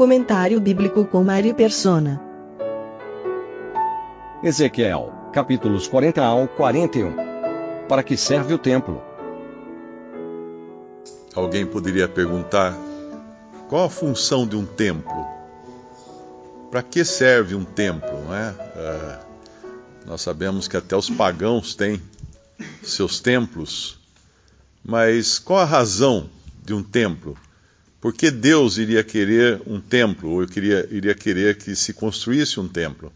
Comentário bíblico com Mário Persona. Ezequiel, capítulos 40 ao 41. Para que serve o templo? Alguém poderia perguntar qual a função de um templo? Para que serve um templo? Não é? Uh, nós sabemos que até os pagãos têm seus templos, mas qual a razão de um templo? Por que Deus iria querer um templo, ou queria, iria querer que se construísse um templo?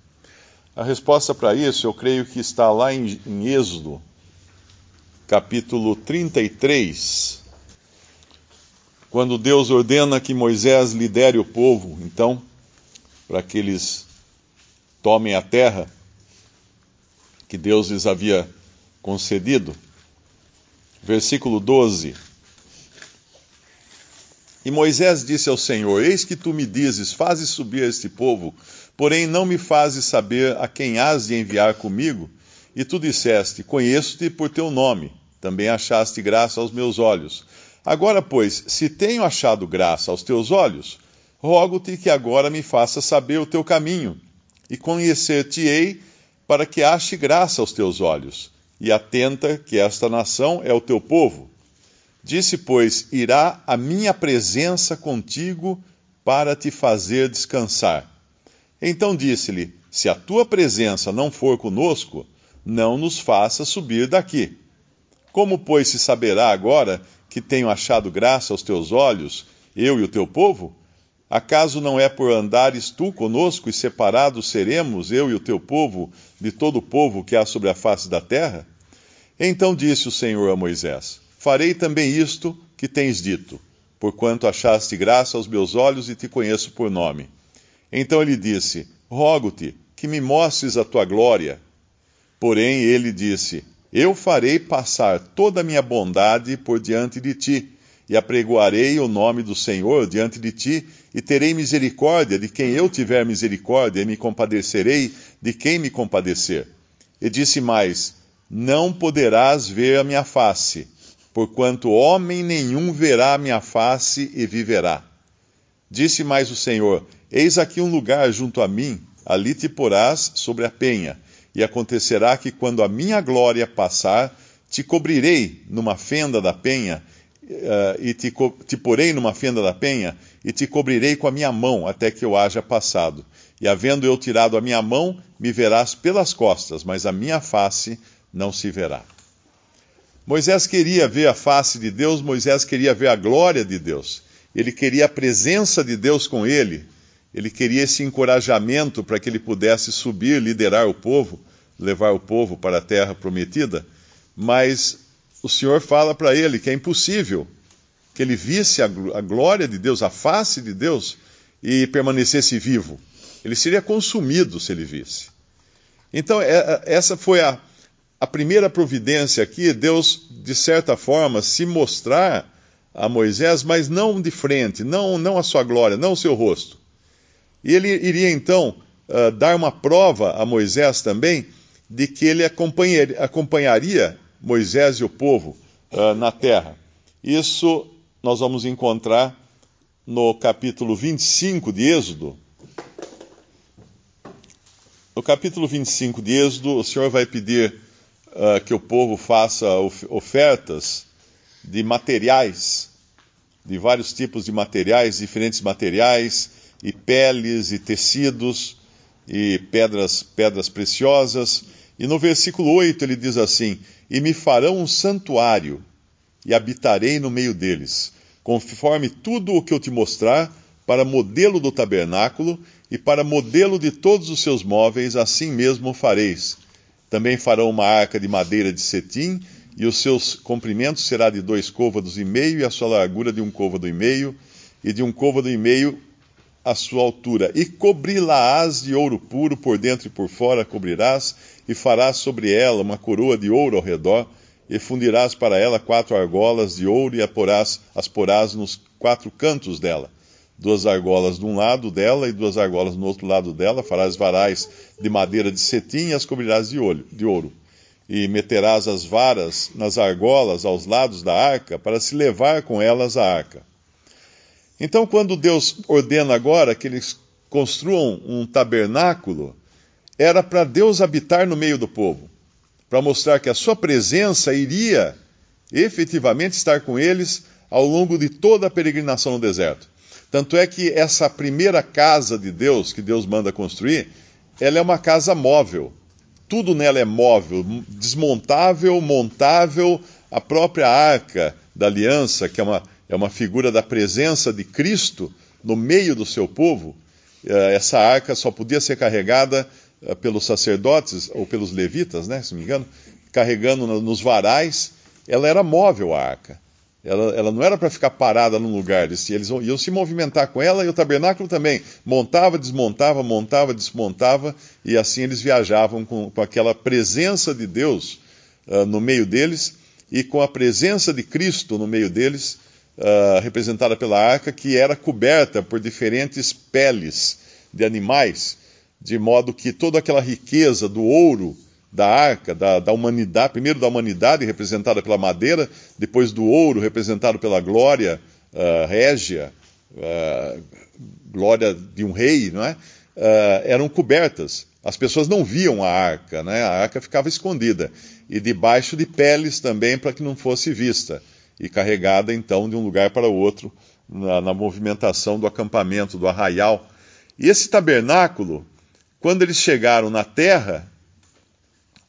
A resposta para isso eu creio que está lá em, em Êxodo, capítulo 33, quando Deus ordena que Moisés lidere o povo, então, para que eles tomem a terra que Deus lhes havia concedido. Versículo 12. E Moisés disse ao Senhor: Eis que tu me dizes, fazes subir este povo, porém não me fazes saber a quem has de enviar comigo. E tu disseste: Conheço-te por teu nome, também achaste graça aos meus olhos. Agora, pois, se tenho achado graça aos teus olhos, rogo-te que agora me faças saber o teu caminho, e conhecer-te-ei para que ache graça aos teus olhos, e atenta que esta nação é o teu povo Disse, pois, irá a minha presença contigo para te fazer descansar. Então disse-lhe: Se a tua presença não for conosco, não nos faça subir daqui. Como, pois, se saberá agora que tenho achado graça aos teus olhos, eu e o teu povo? Acaso não é por andares tu conosco e separados seremos, eu e o teu povo, de todo o povo que há sobre a face da terra? Então disse o Senhor a Moisés: Farei também isto que tens dito, porquanto achaste graça aos meus olhos e te conheço por nome. Então ele disse: Rogo-te que me mostres a tua glória. Porém ele disse: Eu farei passar toda a minha bondade por diante de ti, e apregoarei o nome do Senhor diante de ti, e terei misericórdia de quem eu tiver misericórdia, e me compadecerei de quem me compadecer. E disse mais: Não poderás ver a minha face porquanto homem nenhum verá a minha face e viverá. Disse mais o Senhor: Eis aqui um lugar junto a mim, ali te porás sobre a penha, e acontecerá que quando a minha glória passar, te cobrirei numa fenda da penha, uh, e te, te porei numa fenda da penha, e te cobrirei com a minha mão até que eu haja passado. E havendo eu tirado a minha mão, me verás pelas costas, mas a minha face não se verá. Moisés queria ver a face de Deus, Moisés queria ver a glória de Deus, ele queria a presença de Deus com ele, ele queria esse encorajamento para que ele pudesse subir, liderar o povo, levar o povo para a terra prometida, mas o Senhor fala para ele que é impossível que ele visse a, glória de Deus, a face de Deus e permanecesse vivo. Ele seria consumido se ele visse. Então, é, é, essa foi a, a primeira providência aqui, Deus, de certa forma, se mostrar a Moisés, mas não de frente, não, não a sua glória, não o seu rosto. E ele iria então uh, dar uma prova a Moisés também de que ele acompanharia, Moisés e o povo uh, na terra. Isso nós vamos encontrar no capítulo 25 de Êxodo. No capítulo 25 de Êxodo, o Senhor vai pedir uh, que o povo faça ofertas de materiais, de vários tipos de materiais, diferentes materiais, e peles, e tecidos, e pedras, pedras preciosas. E no versículo 8 ele diz assim: E me farão um santuário, e habitarei no meio deles, conforme tudo o que eu te mostrar, para modelo do tabernáculo, e para modelo de todos os seus móveis, assim mesmo fareis também farão uma arca de madeira de cetim, e os seus comprimentos será de dois côvados e meio, e a sua largura de um côvado e meio, e de um côvado e meio a sua altura. E cobri-la-ás de ouro puro, por dentro e por fora cobrirás, e farás sobre ela uma coroa de ouro ao redor, e fundirás para ela quatro argolas de ouro, e a porás, as porás nos quatro cantos dela. Duas argolas de um lado dela e duas argolas no outro lado dela, farás varais de madeira de cetim e as cobrirás de, olho, de ouro. E meterás as varas nas argolas aos lados da arca, para se levar com elas a arca. Então, quando Deus ordena agora que eles construam um tabernáculo, era para Deus habitar no meio do povo, para mostrar que a sua presença iria efetivamente estar com eles ao longo de toda a peregrinação no deserto. Tanto é que essa primeira casa de Deus que Deus manda construir, ela é uma casa móvel. Tudo nela é móvel, desmontável, montável. A própria arca da aliança, que é uma, é uma figura da presença de Cristo no meio do seu povo, eh, essa arca só podia ser carregada eh, pelos sacerdotes ou pelos levitas, né, se não me engano, carregando nos varais. Ela era móvel a arca. Ela, ela não era para ficar parada num lugar, eles, eles iam se movimentar com ela e o tabernáculo também. Montava, desmontava, montava, desmontava, e assim eles viajavam com, com aquela presença de Deus uh, no meio deles e com a presença de Cristo no meio deles, uh, representada pela arca, que era coberta por diferentes peles de animais, de modo que toda aquela riqueza do ouro da arca, da, da, humanidade, primeiro da humanidade, representada pela madeira, depois do ouro, representado pela glória uh, régia, uh, glória de um rei, não é? Uh, eram cobertas. As pessoas não viam a arca, né? a arca ficava escondida. E debaixo de peles também, para que não fosse vista. E carregada então de um lugar para o outro, na, na movimentação do acampamento, do arraial. E esse tabernáculo, quando eles chegaram na terra,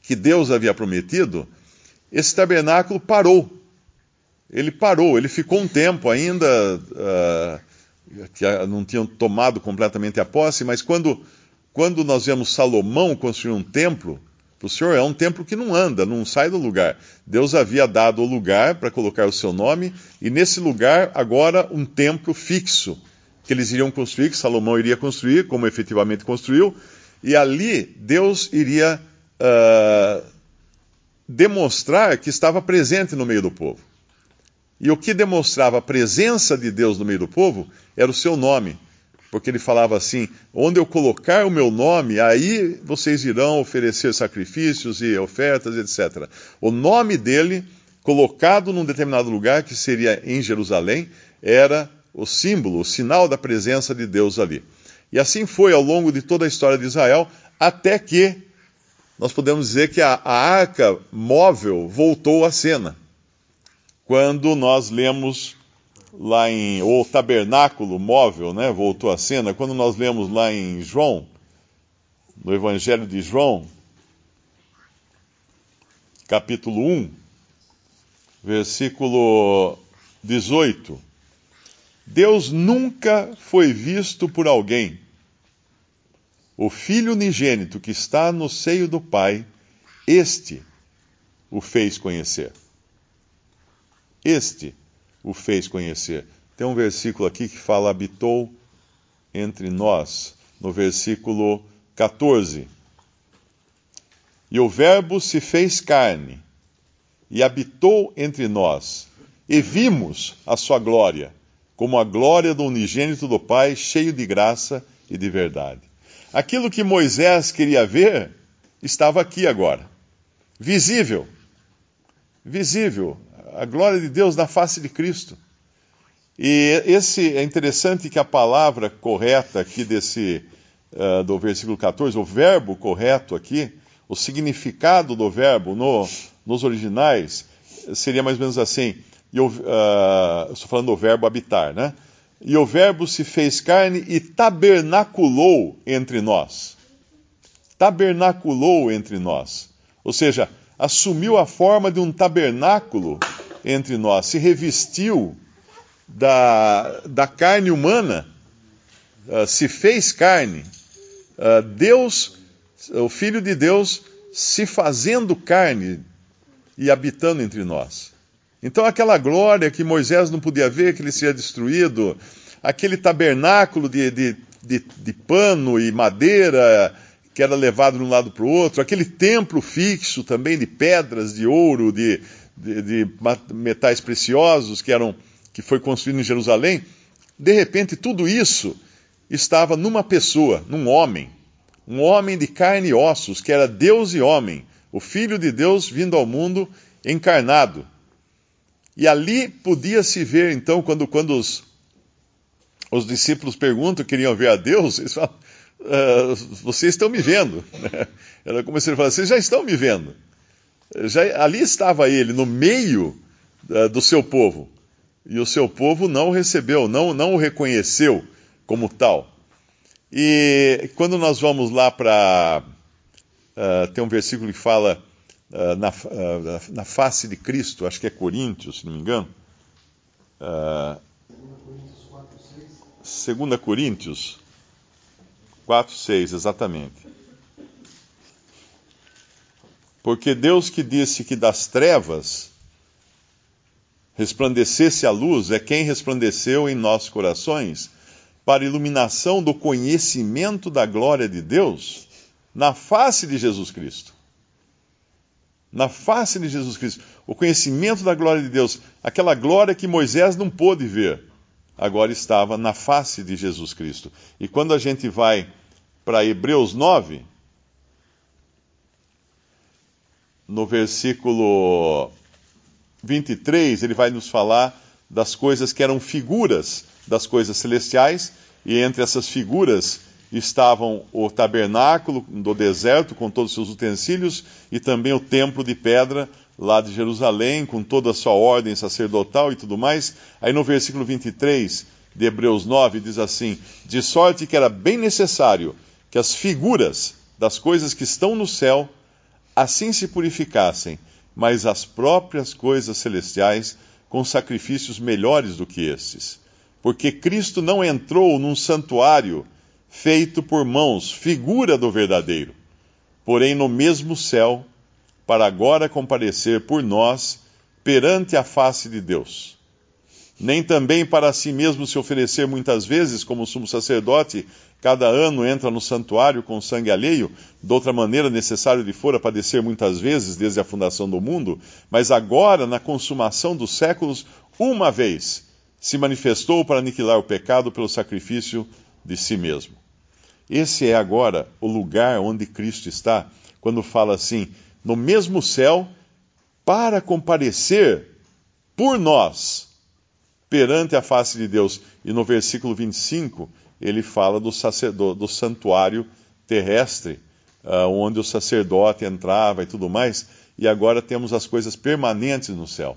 que Deus havia prometido, esse tabernáculo parou. Ele parou, ele ficou um tempo ainda, uh, que não tinham tomado completamente a posse, mas quando, quando nós vemos Salomão construir um templo, para o Senhor é um templo que não anda, não sai do lugar. Deus havia dado o lugar para colocar o seu nome, e nesse lugar, agora, um templo fixo que eles iriam construir, que Salomão iria construir, como efetivamente construiu, e ali Deus iria uh, demonstrar que estava presente no meio do povo. E o que demonstrava a presença de Deus no meio do povo era o seu nome. Porque ele falava assim: onde eu colocar o meu nome, aí vocês irão oferecer sacrifícios e ofertas, etc. O nome dele, colocado num determinado lugar, que seria em Jerusalém, era o símbolo, o sinal da presença de Deus ali. E assim foi ao longo de toda a história de Israel, até que nós podemos dizer que a, a arca móvel voltou à cena. Quando nós lemos lá em. ou tabernáculo móvel, né? Voltou à cena. Quando nós lemos lá em João, no Evangelho de João, capítulo 1, versículo 18. Deus nunca foi visto por alguém o Filho unigênito que está no seio do Pai, este o fez conhecer. Este o fez conhecer. Tem um versículo aqui que fala: habitou entre nós, no versículo 14. E o Verbo se fez carne e habitou entre nós, e vimos a sua glória, como a glória do unigênito do Pai, cheio de graça e de verdade. Aquilo que Moisés queria ver estava aqui agora. Visível. Visível. A glória de Deus na face de Cristo. E esse é interessante que a palavra correta aqui desse uh, do versículo 14, o verbo correto aqui, o significado do verbo no, nos originais seria mais ou menos assim. Eu, uh, estou falando do verbo habitar, né? E o Verbo se fez carne e tabernaculou entre nós. Tabernaculou entre nós. Ou seja, assumiu a forma de um tabernáculo entre nós, se revestiu da, da carne humana, uh, se fez carne. Uh, Deus, o Filho de Deus, se fazendo carne, e habitando entre nós. Então, aquela glória que Moisés não podia ver, que ele seria destruído, aquele tabernáculo de, de, de, de pano e madeira que era levado de um lado para o outro, aquele templo fixo também de pedras, de ouro, de, de, de metais preciosos que eram que foi construído em Jerusalém, de repente tudo isso estava numa pessoa, num homem, um homem de carne e ossos, que era Deus e homem, o Filho de Deus vindo ao mundo encarnado. E ali podia se ver, então, quando, quando os, os discípulos perguntam, queriam ver a Deus, eles falam, uh, vocês estão me vendo. Era como se ele falasse, vocês já estão me vendo. Já, ali estava ele, no meio uh, do seu povo. E o seu povo não o recebeu, não, não o reconheceu como tal. E quando nós vamos lá para. Uh, tem um versículo que fala uh, na, uh, na face de Cristo, acho que é Coríntios, se não me engano. Uh, 2 Coríntios 4, 6, exatamente. Porque Deus que disse que das trevas resplandecesse a luz é quem resplandeceu em nossos corações para iluminação do conhecimento da glória de Deus na face de Jesus Cristo. Na face de Jesus Cristo. O conhecimento da glória de Deus, aquela glória que Moisés não pôde ver, agora estava na face de Jesus Cristo. E quando a gente vai para Hebreus 9, no versículo 23, ele vai nos falar das coisas que eram figuras das coisas celestiais, e entre essas figuras estavam o tabernáculo do deserto com todos os seus utensílios e também o templo de pedra lá de Jerusalém com toda a sua ordem sacerdotal e tudo mais. Aí no versículo 23 de Hebreus 9 diz assim: De sorte que era bem necessário que as figuras das coisas que estão no céu assim se purificassem, mas as próprias coisas celestiais com sacrifícios melhores do que estes porque Cristo não entrou num santuário feito por mãos, figura do verdadeiro, porém no mesmo céu, para agora comparecer por nós perante a face de Deus. Nem também para si mesmo se oferecer muitas vezes, como sumo sacerdote, cada ano entra no santuário com sangue alheio, de outra maneira necessário de fora padecer muitas vezes desde a fundação do mundo, mas agora, na consumação dos séculos, uma vez se manifestou para aniquilar o pecado pelo sacrifício de si mesmo. Esse é agora o lugar onde Cristo está, quando fala assim: no mesmo céu, para comparecer por nós perante a face de Deus. E no versículo 25, ele fala do, do santuário terrestre, uh, onde o sacerdote entrava e tudo mais, e agora temos as coisas permanentes no céu.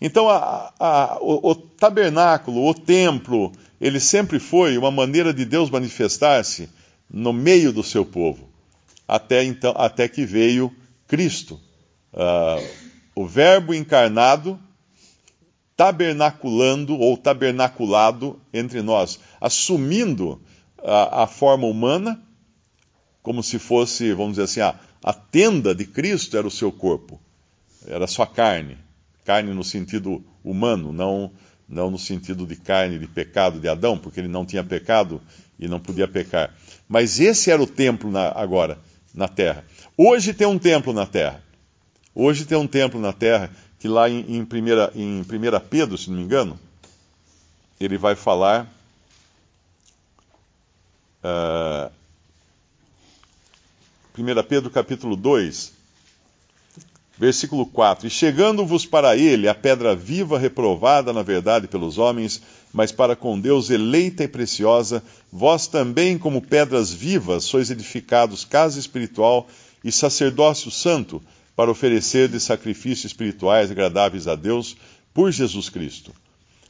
Então, a, a, o, o, tabernáculo, o templo, ele sempre foi uma maneira de Deus manifestar-se no meio do seu povo, até, então, até que veio Cristo, uh, o Verbo encarnado, tabernaculando ou tabernaculado entre nós, assumindo a, a forma humana, como se fosse, vamos dizer assim, a, a tenda de Cristo era o seu corpo, era a sua carne carne no sentido humano, não, não no sentido de carne de pecado de Adão, porque ele não tinha pecado e não podia pecar. Mas esse era o templo na, agora, na terra. Hoje tem um templo na terra. Hoje tem um templo na terra que lá em, em, primeira, em 1 Pedro, se não me engano, ele vai falar. Uh, 1 Pedro capítulo 2, Versículo 4: E chegando-vos para ele a pedra viva, reprovada na verdade pelos homens, mas para com Deus eleita e preciosa, vós também, como pedras vivas, sois edificados casa espiritual e sacerdócio santo, para oferecer de sacrifícios espirituais agradáveis a Deus por Jesus Cristo.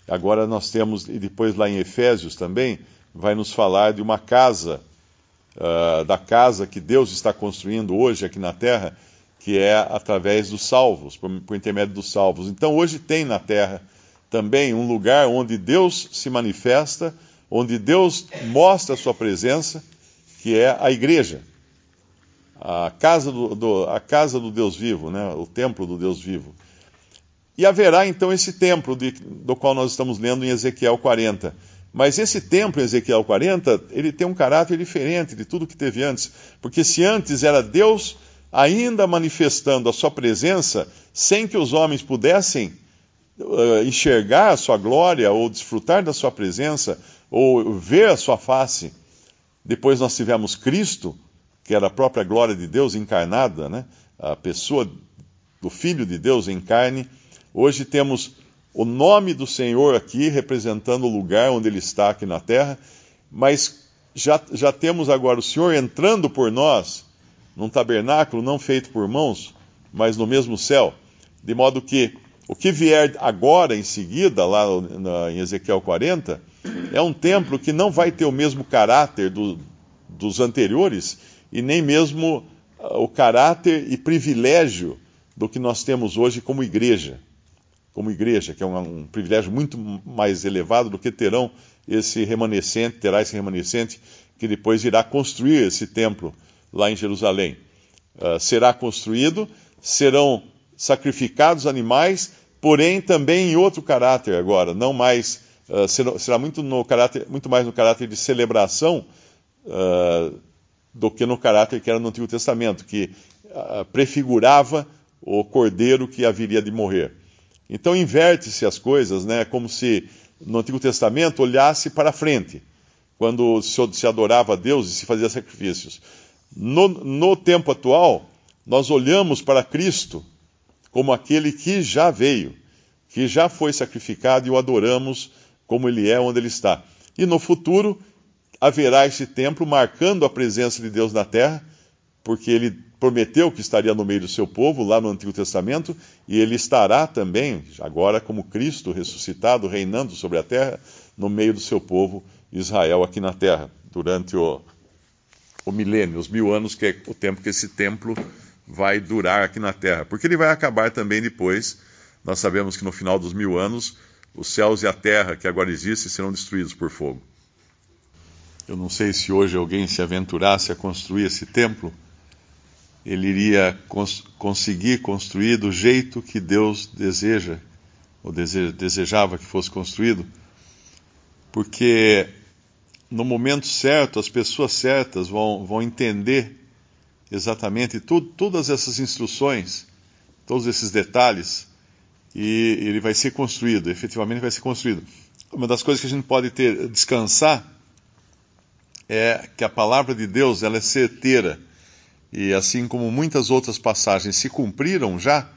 Agora nós temos, e depois lá em Efésios também, vai nos falar de uma casa, uh, da casa que Deus está construindo hoje aqui na terra que é através dos salvos, por, por intermédio dos salvos. Então hoje tem na terra também um lugar onde Deus se manifesta, onde Deus mostra a sua presença, que é a igreja. a casa do, do, a casa do Deus vivo, né? o templo do Deus vivo. E haverá então esse templo de, do qual nós estamos lendo em Ezequiel 40. Mas esse templo em Ezequiel 40, ele tem um caráter diferente de tudo que teve antes. Porque se antes era Deus ainda manifestando a sua presença, sem que os homens pudessem uh, enxergar a sua glória, ou desfrutar da sua presença, ou ver a sua face. Depois nós tivemos Cristo, que era a própria glória de Deus encarnada, né? a pessoa do Filho de Deus em carne Hoje temos o nome do Senhor aqui representando o lugar onde ele está aqui na terra, mas já, já temos agora o Senhor entrando por nós num tabernáculo não feito por mãos, mas no mesmo céu, de modo que o que vier agora em seguida, lá na, em Ezequiel 40, é um templo que não vai ter o mesmo caráter do, dos anteriores e nem mesmo uh, o caráter e privilégio do que nós temos hoje como igreja. Como igreja, que é um, um, privilégio muito mais elevado do que terão esse remanescente, terá esse remanescente que depois irá construir esse templo lá em Jerusalém. Uh, será construído, serão sacrificados animais, porém também em outro caráter agora, não mais uh, será, será, muito no caráter, muito mais no caráter de celebração uh, do que no caráter que era no Antigo Testamento, que prefigurava o cordeiro que haveria de morrer. Então inverte-se as coisas, né? Como se no Antigo Testamento olhasse para frente, quando se adorava a Deus e se fazia sacrifícios. No, no tempo atual, nós olhamos para Cristo como aquele que já veio, que já foi sacrificado e o adoramos como ele é, onde ele está. E no futuro haverá esse templo marcando a presença de Deus na terra, porque ele prometeu que estaria no meio do seu povo, lá no Antigo Testamento, e ele estará também, agora como Cristo ressuscitado, reinando sobre a terra, no meio do seu povo Israel aqui na terra, durante o, o milênio, os mil anos, que é o tempo que esse templo vai durar aqui na terra. Porque ele vai acabar também depois. Nós sabemos que no final dos mil anos, os céus e a terra que agora existem serão destruídos por fogo. Eu não sei se hoje alguém se aventurasse a construir esse templo ele iria cons conseguir construir do jeito que Deus deseja, ou dese desejava que fosse construído, porque no momento certo, as pessoas certas vão, vão entender exatamente todas essas instruções, todos esses detalhes, e ele vai ser construído, efetivamente vai ser construído. Uma das coisas que a gente pode ter descansar é que a palavra de Deus ela é certeira e assim como muitas outras passagens se cumpriram já,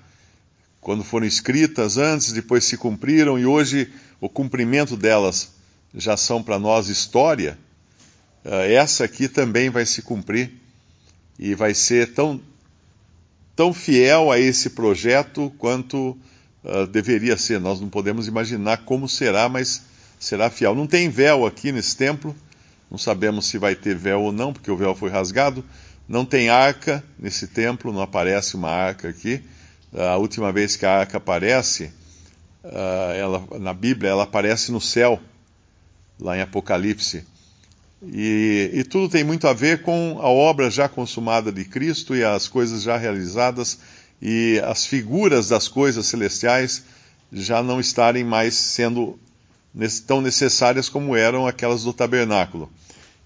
quando foram escritas antes, depois se cumpriram e hoje o cumprimento delas já são para nós história, eh, essa aqui também vai se cumprir e vai ser tão, tão fiel a esse projeto quanto uh, deveria ser. Nós não podemos imaginar como será, mas será fiel. Não tem véu aqui nesse templo, não sabemos se vai ter véu ou não, porque o véu foi rasgado não tem arca nesse templo, não aparece uma arca aqui. A última vez que a arca aparece, ela, na Bíblia, ela aparece no céu, lá em Apocalipse. E, e, tudo tem muito a ver com a obra já consumada de Cristo e as coisas já realizadas e as figuras das coisas celestiais já não estarem mais sendo tão necessárias como eram aquelas do tabernáculo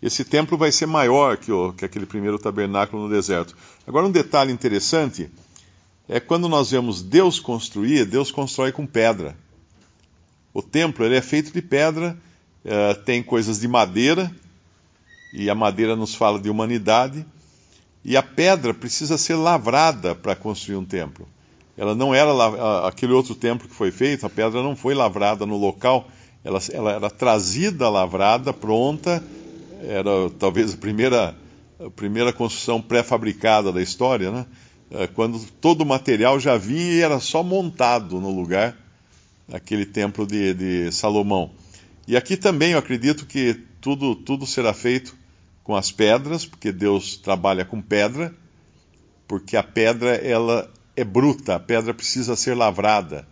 esse templo vai ser maior que, o, que aquele primeiro tabernáculo no deserto. Agora, um detalhe interessante é quando nós vemos Deus construir, Deus constrói com pedra. O templo ele é feito de pedra, uh, tem coisas de madeira, e a madeira nos fala de humanidade, e a pedra precisa ser lavrada para construir um templo. Ela não era aquele outro templo que foi feito, a pedra não foi lavrada no local, ela, ela era trazida, lavrada, pronta era talvez a primeira, a primeira construção pré-fabricada da história, né? É, quando todo o material já vinha e era só montado no lugar, aquele templo de, de Salomão. E aqui também eu acredito que tudo, tudo será feito com as pedras, porque Deus trabalha com pedra, porque a pedra ela é bruta, a pedra precisa ser lavrada.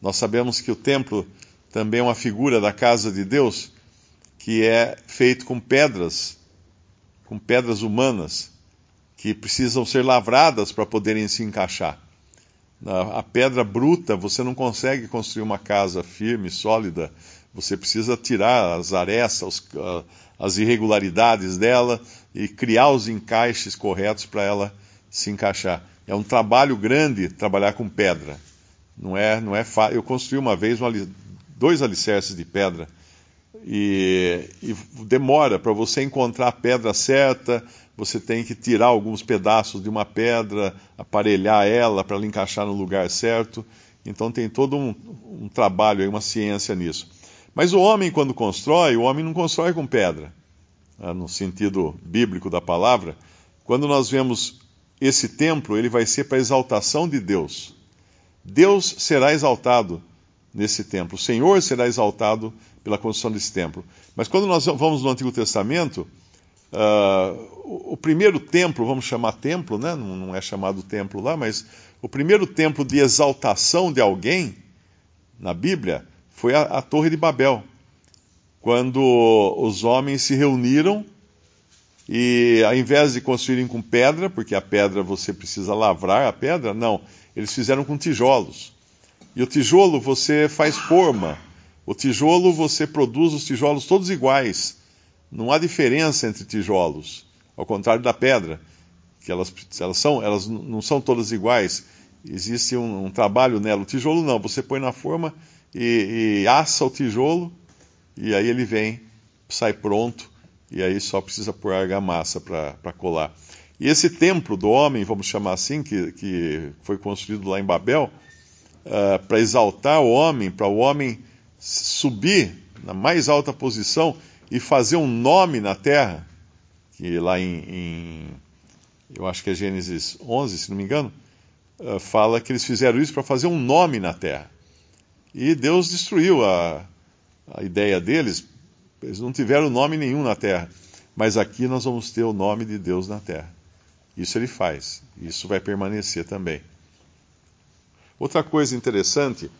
Nós sabemos que o templo também é uma figura da casa de Deus, que é feito com pedras, com pedras humanas, que precisam ser lavradas para poderem se encaixar. A pedra bruta, você não consegue construir uma casa firme, sólida. Você precisa tirar as arestas, as irregularidades dela e criar os encaixes corretos para ela se encaixar. É um trabalho grande trabalhar com pedra. Não é, não é fácil. Eu construí uma vez dois alicerces de pedra e, e demora para você encontrar a pedra certa. Você tem que tirar alguns pedaços de uma pedra, aparelhar ela para ela encaixar no lugar certo. Então tem todo um, um trabalho, uma ciência nisso. Mas o homem, quando constrói, o homem não constrói com pedra, né, no sentido bíblico da palavra. Quando nós vemos esse templo, ele vai ser para exaltação de Deus. Deus será exaltado nesse templo, o Senhor será exaltado pela construção desse templo. Mas quando nós vamos no Antigo Testamento, uh, o primeiro templo, vamos chamar templo, né? não é chamado templo lá, mas o primeiro templo de exaltação de alguém na Bíblia foi a, a Torre de Babel, quando os homens se reuniram e ao invés de construírem com pedra, porque a pedra você precisa lavrar a pedra, não, eles fizeram com tijolos. E o tijolo você faz forma. O tijolo você produz os tijolos todos iguais. Não há diferença entre tijolos, ao contrário da pedra, que elas, elas, são, elas não são todas iguais. Existe um, um trabalho nela. O tijolo não, você põe na forma e, e assa o tijolo, e aí ele vem, sai pronto, e aí só precisa pôr argamassa para colar. E esse templo do homem, vamos chamar assim, que, que foi construído lá em Babel, uh, para exaltar o homem, para o homem subir na mais alta posição e fazer um nome na terra, que lá em, em eu acho que é Gênesis 11, se não me engano, uh, fala que eles fizeram isso para fazer um nome na terra. E Deus destruiu a, a ideia deles, eles não tiveram nome nenhum na terra. Mas aqui nós vamos ter o nome de Deus na terra. Isso ele faz. Isso vai permanecer também. Outra coisa interessante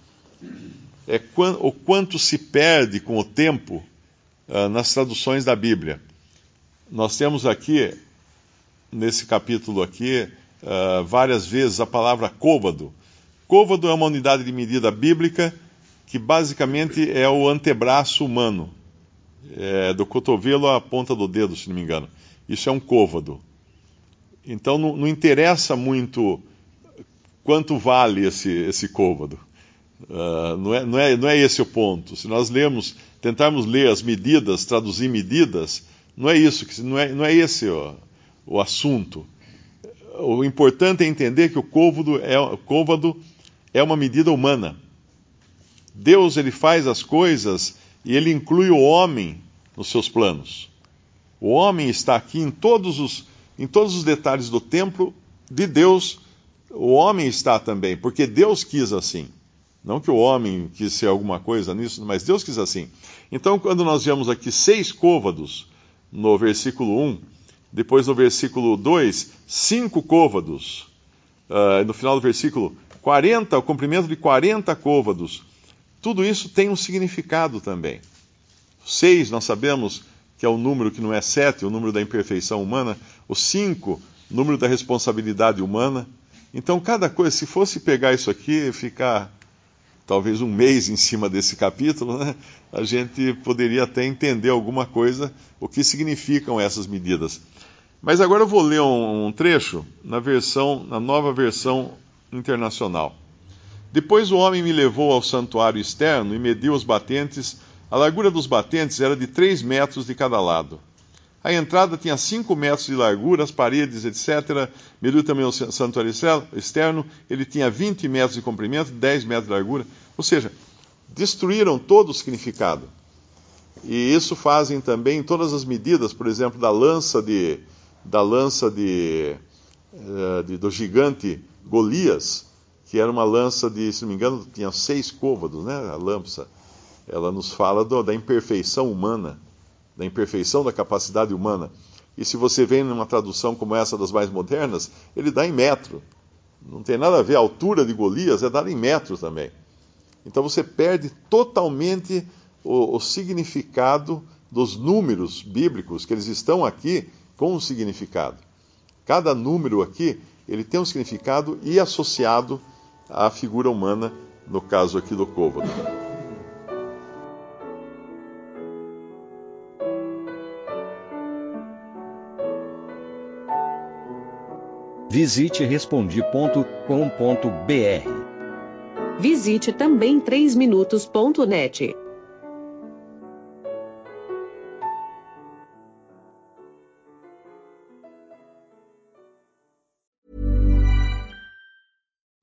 é o quanto se perde com o tempo uh, nas traduções da Bíblia. Nós temos aqui, nesse capítulo aqui, uh, várias vezes a palavra côvado. Côvado é uma unidade de medida bíblica que basicamente é o antebraço humano, é, do cotovelo à ponta do dedo, se não me engano. Isso é um côvado. Então não, não interessa muito quanto vale esse, esse côvado. Uh, não, é, não, é, não é esse o ponto. Se nós tentarmos ler as medidas, traduzir medidas, não é isso, não é, não é esse o, o assunto. O importante é entender que o côvado é, o côvado é uma medida humana. Deus ele faz as coisas e ele inclui o homem nos seus planos. O homem está aqui em todos os, em todos os detalhes do templo de Deus. O homem está também, porque Deus quis assim. Não que o homem quis ser alguma coisa nisso, mas Deus quis assim. Então, quando nós vemos aqui seis côvados no versículo 1, depois no versículo 2, cinco côvados, uh, no final do versículo 40, o comprimento de 40 côvados, tudo isso tem um significado também. Seis, nós sabemos que é o número que não é sete, o número da imperfeição humana. O cinco, número da responsabilidade humana. Então, cada coisa, se fosse pegar isso aqui, ficar talvez um mês em cima desse capítulo, né, a gente poderia até entender alguma coisa, o que significam essas medidas. Mas agora eu vou ler um, um trecho na versão, na nova versão internacional. Depois o homem me levou ao santuário externo e mediu os batentes. A largura dos batentes era de três metros de cada lado. A entrada tinha cinco metros de largura, as paredes, etc. Mediu também o santuário externo, ele tinha 20 metros de comprimento, 10 metros de largura. Ou seja, destruíram todo o significado. E isso fazem também todas as medidas, por exemplo, da lança de, da lança de, eh, de do gigante Golias que era uma lança de, se não me engano, tinha seis côvados, né? A lança. Ela nos fala do, da imperfeição humana, da imperfeição da capacidade humana. E se você vem numa tradução como essa das mais modernas, ele dá em metro. Não tem nada a ver, a altura de Golias é dada em metros também. Então você perde totalmente o, o significado dos números bíblicos, que eles estão aqui com um significado. Cada número aqui, ele tem um significado e associado à figura humana, no caso aqui do côvado. Visite respondi.com.br. Visite também 3minutos.net.